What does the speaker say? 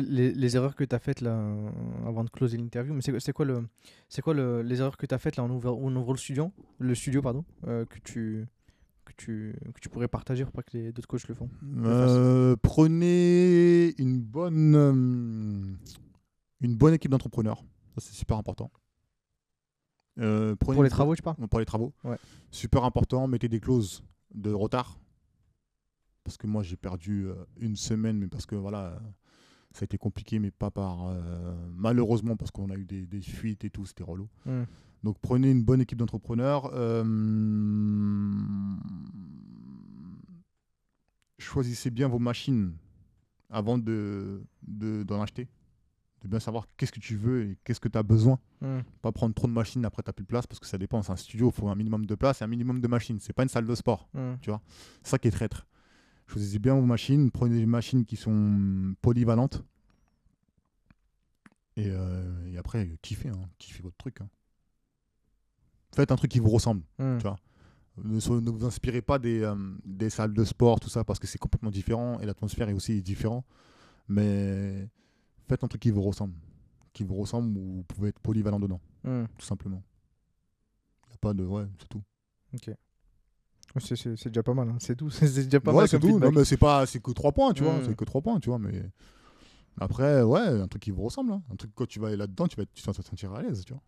les, les erreurs que tu as faites là, euh, avant de closer l'interview, mais c'est quoi, le, quoi le, les erreurs que tu as faites là en ouvrant, en ouvrant le studio, le studio pardon, euh, que, tu, que, tu, que tu pourrais partager pour pas que les d'autres coachs le font Euh, prenez une bonne, une bonne équipe d'entrepreneurs. C'est super important. Euh, Pour les travaux, tu parles? Pour les travaux. Ouais. Super important. Mettez des clauses de retard. Parce que moi, j'ai perdu une semaine, mais parce que voilà, ça a été compliqué, mais pas par. euh, malheureusement, parce qu'on a eu des, des fuites et tout, c'était relou. Hmm. Donc prenez une bonne équipe d'entrepreneurs. euh, choisissez bien vos machines avant de, de- d'en acheter. De bien savoir qu'est-ce que tu veux et qu'est-ce que tu as besoin. Hmm. Pas prendre trop de machines, après tu n'as plus de place parce que ça dépend. C'est un studio, il faut un minimum de place et un minimum de machines. C'est pas une salle de sport. Hmm. C'est ça qui est traître. Choisissez bien vos machines. Prenez des machines qui sont polyvalentes. Et, euh, et après, kiffez. hein. Kiffez votre truc. hein. Faites un truc qui vous ressemble. Hmm. Tu vois. Ne, vous inspirez pas des, euh, des salles de sport, tout ça, parce que c'est complètement différent et l'atmosphère est aussi différente. Mais faites un truc qui vous ressemble. Qui vous ressemble où vous pouvez être polyvalent dedans, Hmm. tout simplement. Il a pas de. Ouais, c'est tout. Ouais, C'est, déjà pas mal, hein. c'est tout. C'est déjà pas ouais, mal c'est tout. Non, mais c'est pas, c'est que 3 points, tu vois. Mm. C'est que 3 points, tu vois. Mais après, ouais, un truc qui vous ressemble. hein. Un truc, quand tu vas aller là-dedans, tu vas, tu vas te sentir à l'aise, tu vois.